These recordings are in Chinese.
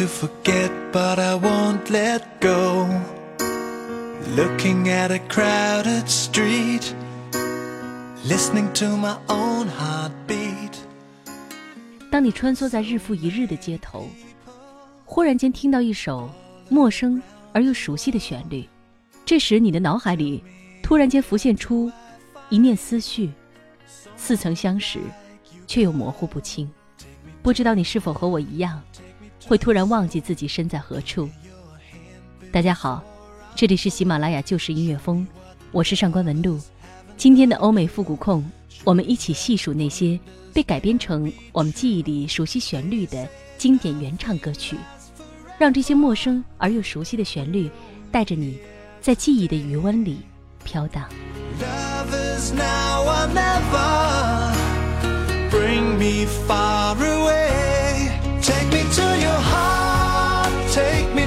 To forget, but I won't let go. Looking at a crowded street, listening to my own heartbeat. 当你穿梭在日复一日的街头，忽然间听到一首陌生而又熟悉的旋律，这时你的脑海里突然间浮现出一念思绪，似曾相识，却又模糊不清。不知道你是否和我一样？会突然忘记自己身在何处。大家好，这里是喜马拉雅旧时音乐风，我是上官文露。今天的欧美复古控，我们一起细数那些被改编成我们记忆里熟悉旋律的经典原唱歌曲，让这些陌生而又熟悉的旋律带着你，在记忆的余温里飘荡。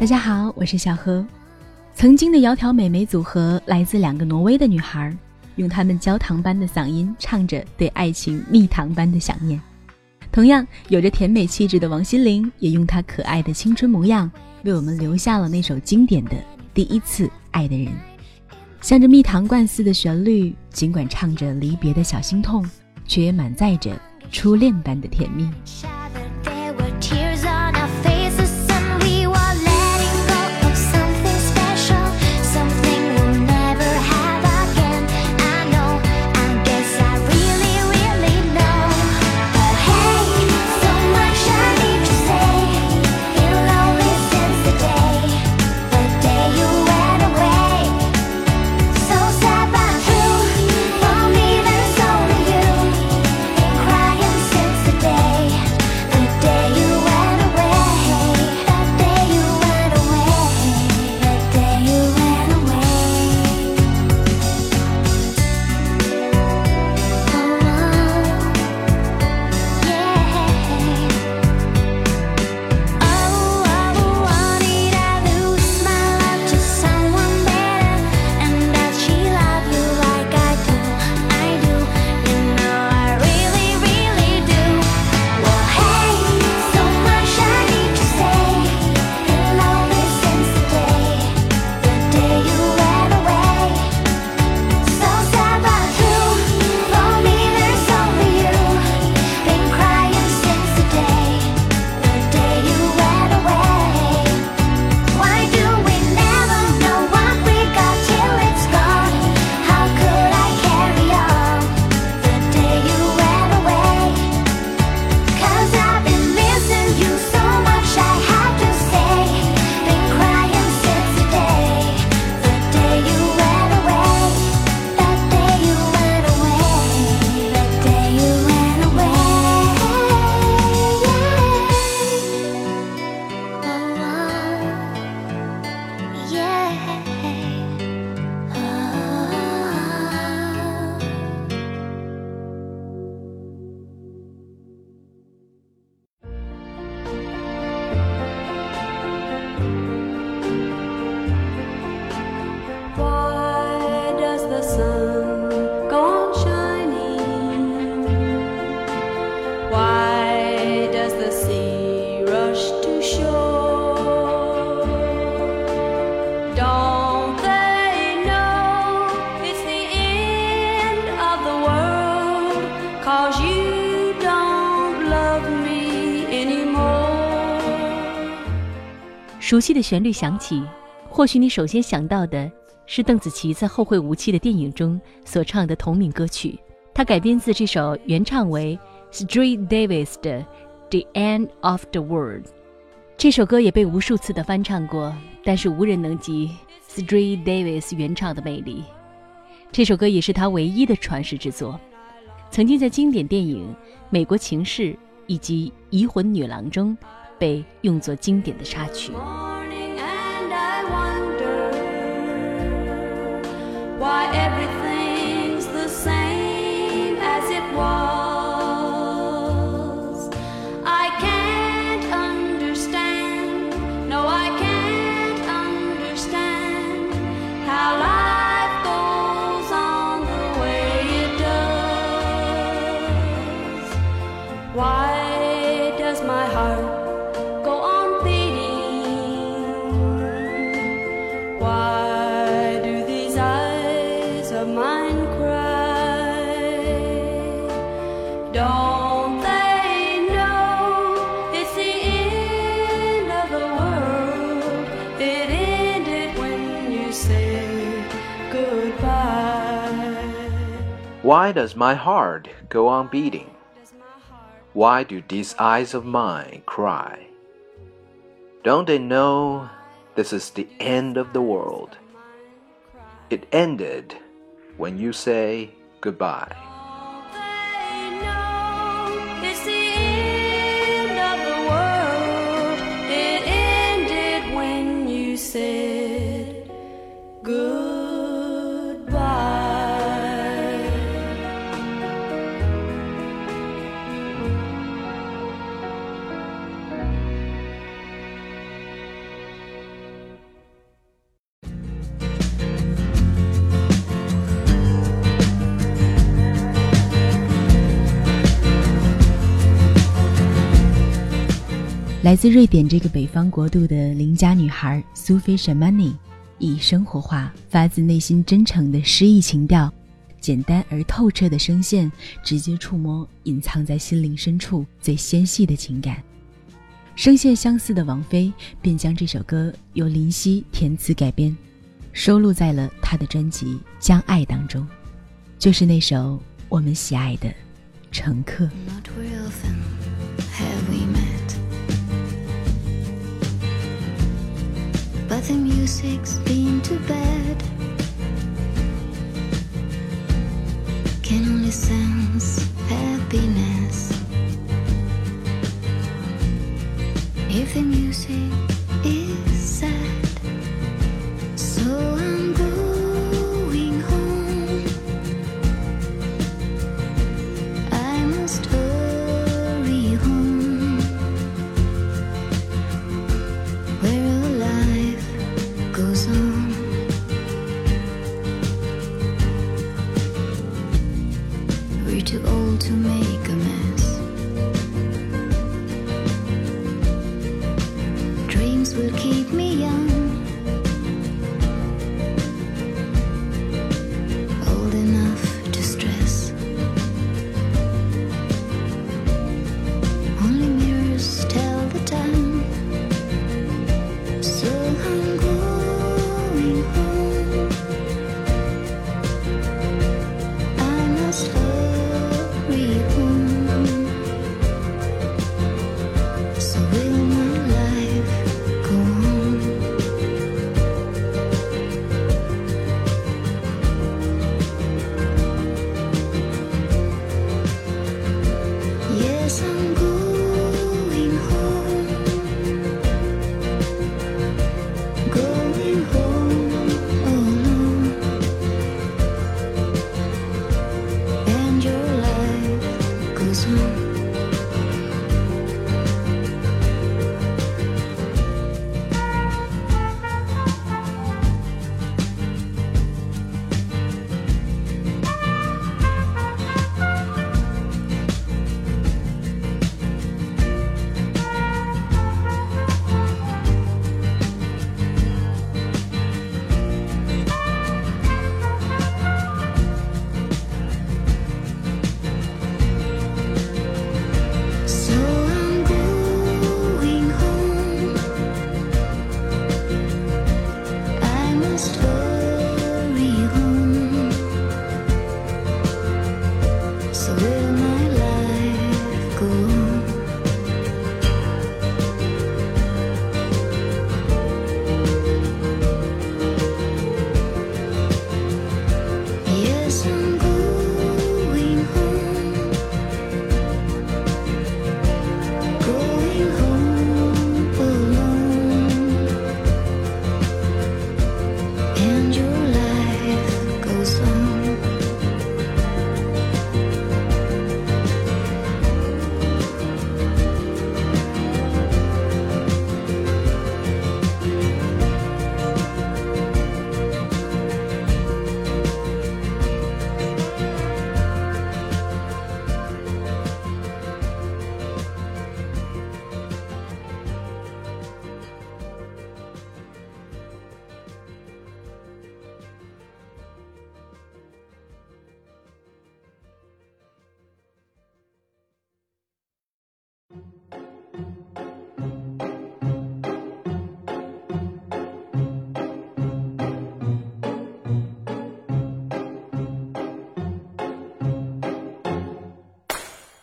大家好，我是小何。曾经的窈窕美眉组合来自两个挪威的女孩，用她们焦糖般的嗓音唱着对爱情蜜糖般的想念。同样有着甜美气质的王心凌，也用她可爱的青春模样，为我们留下了那首经典的《第一次爱的人》。像着蜜糖罐似的旋律，尽管唱着离别的小心痛，却也满载着初恋般的甜蜜。熟悉的旋律响起，或许你首先想到的是邓紫棋在《后会无期》的电影中所唱的同名歌曲。它改编自这首原唱为 Street Davis 的《The End of the World》。这首歌也被无数次的翻唱过，但是无人能及 Street Davis 原唱的魅力。这首歌也是他唯一的传世之作，曾经在经典电影《美国情事》以及《移魂女郎》中被用作经典的插曲。Why does my heart go on beating? Why do these eyes of mine cry? Don't they know this is the end of the world? It ended when you say goodbye. "来自瑞典这个北方国度的邻家女孩苏菲·舍曼尼，以生活化、发自内心、真诚的诗意情调，简单而透彻的声线，直接触摸隐藏在心灵深处最纤细的情感。声线相似的王菲便将这首歌由林夕填词改编，收录在了她的专辑《将爱》当中，就是那首我们喜爱的《乘客》。But the music's been too bad. Can only sense happiness if the music is sad. So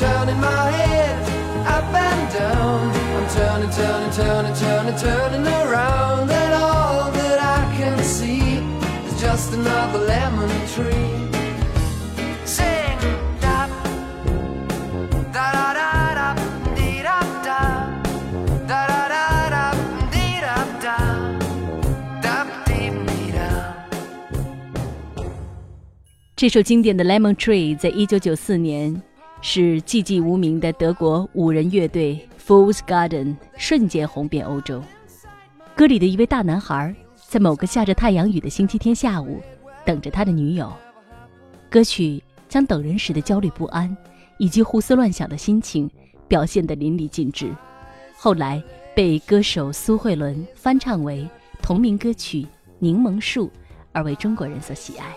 Turning my head up and down. I'm turning, turning, turning, turning, turning around, and all that I can see is just another lemon tree. Sing, da, da da da da, dee da da, da da da da, dee da da, da dee dee da. 这首经典的《Lemon Tree》在一九九四年是寂寂无名的德国五人乐队 Fools Garden 瞬间红遍欧洲。歌里的一位大男孩在某个下着太阳雨的星期天下午，等着他的女友。歌曲将等人时的焦虑不安以及胡思乱想的心情表现得淋漓尽致。后来被歌手苏慧伦翻唱为同名歌曲《柠檬树》，而为中国人所喜爱。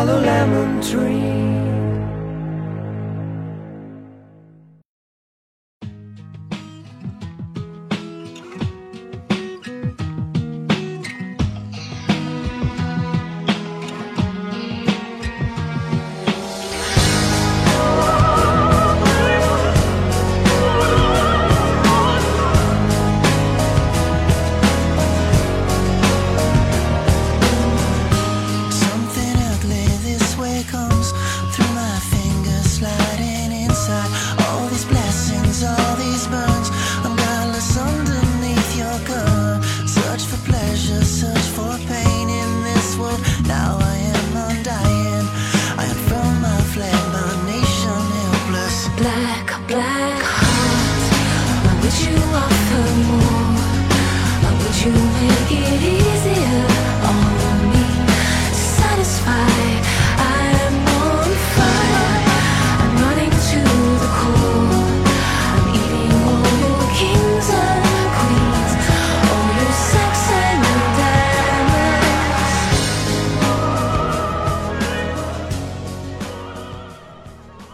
Yellow lemon tree.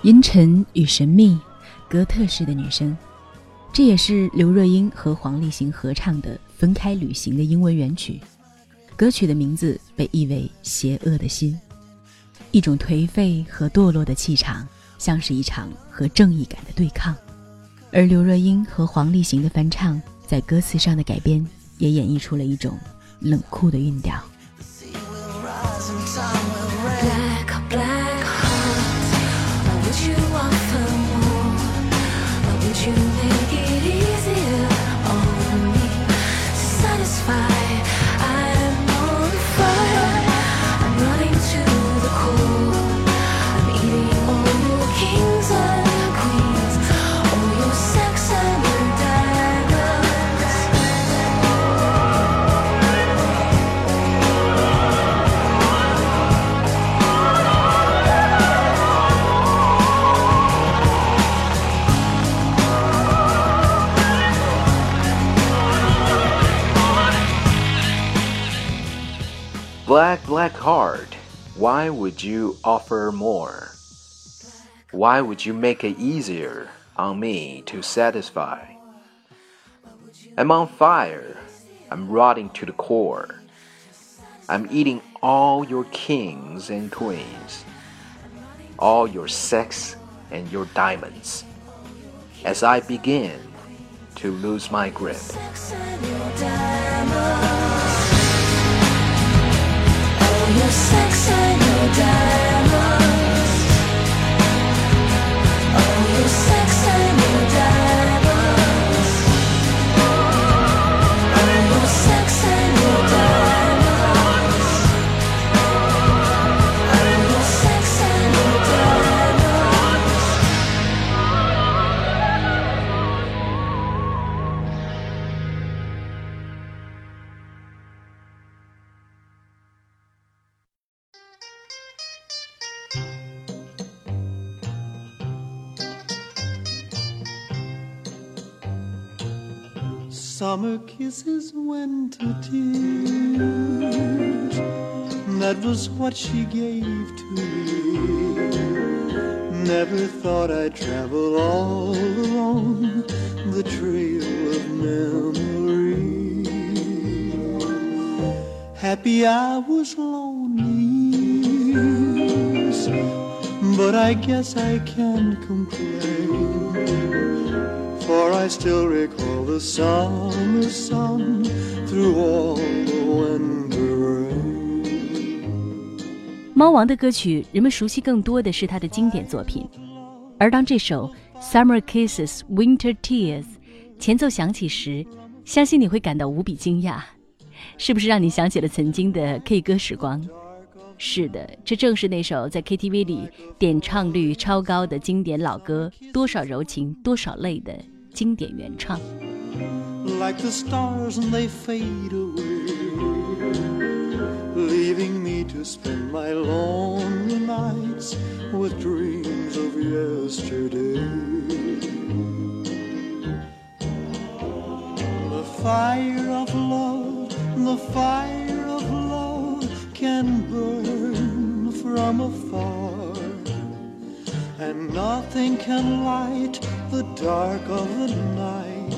阴沉与神秘，哥特式的女声，这也是刘若英和黄立行合唱的《分开旅行》的英文原曲。歌曲的名字被译为“邪恶的心”，一种颓废和堕落的气场，像是一场和正义感的对抗。而刘若英和黄立行的翻唱，在歌词上的改编，也演绎出了一种冷酷的韵调。You offer more? Why would you Black, black heart, why would you offer more? Why would you make it easier on me to satisfy? I'm on fire, I'm rotting to the core. I'm eating all your kings and queens, all your sex and your diamonds, as I begin to lose my grip your sex, and your that. Kisses, winter tears. That was what she gave to me. Never thought I'd travel all along the trail of memory. Happy I was lonely, but I guess I can't complain. For I still recall the summer sun through all the winter rain. 猫王的歌曲，人们熟悉更多的是他的经典作品，而当这首《Summer Kisses, Winter Tears》前奏响起时，相信你会感到无比惊讶，是不是让你想起了曾经的 K 歌时光？是的，这正是那首在 KTV 里点唱率超高的经典老歌《多少柔情多少泪》的经典原唱。 like the stars and they fade away, leaving me to spend my lonely nights with dreams of yesterday. The fire of love, the fire of love can burn from afar, and nothing can light the dark of the night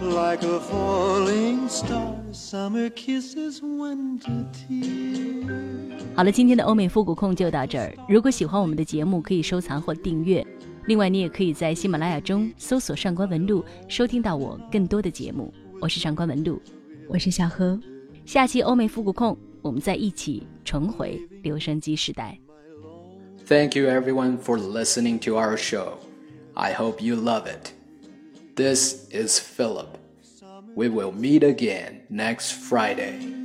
like a falling star. Summer kisses, winter tears. 好了，今天的欧美复古控就到这儿。如果喜欢我们的节目，可以收藏或订阅。另外，你也可以在喜马拉雅中搜索“上官文露”，收听到我更多的节目。我是上官文露，我是小何。下期欧美复古控，我们再一起重回留声机时代。 Thank you everyone for listening to our show. I hope you love it. This is Philip. We will meet again next Friday.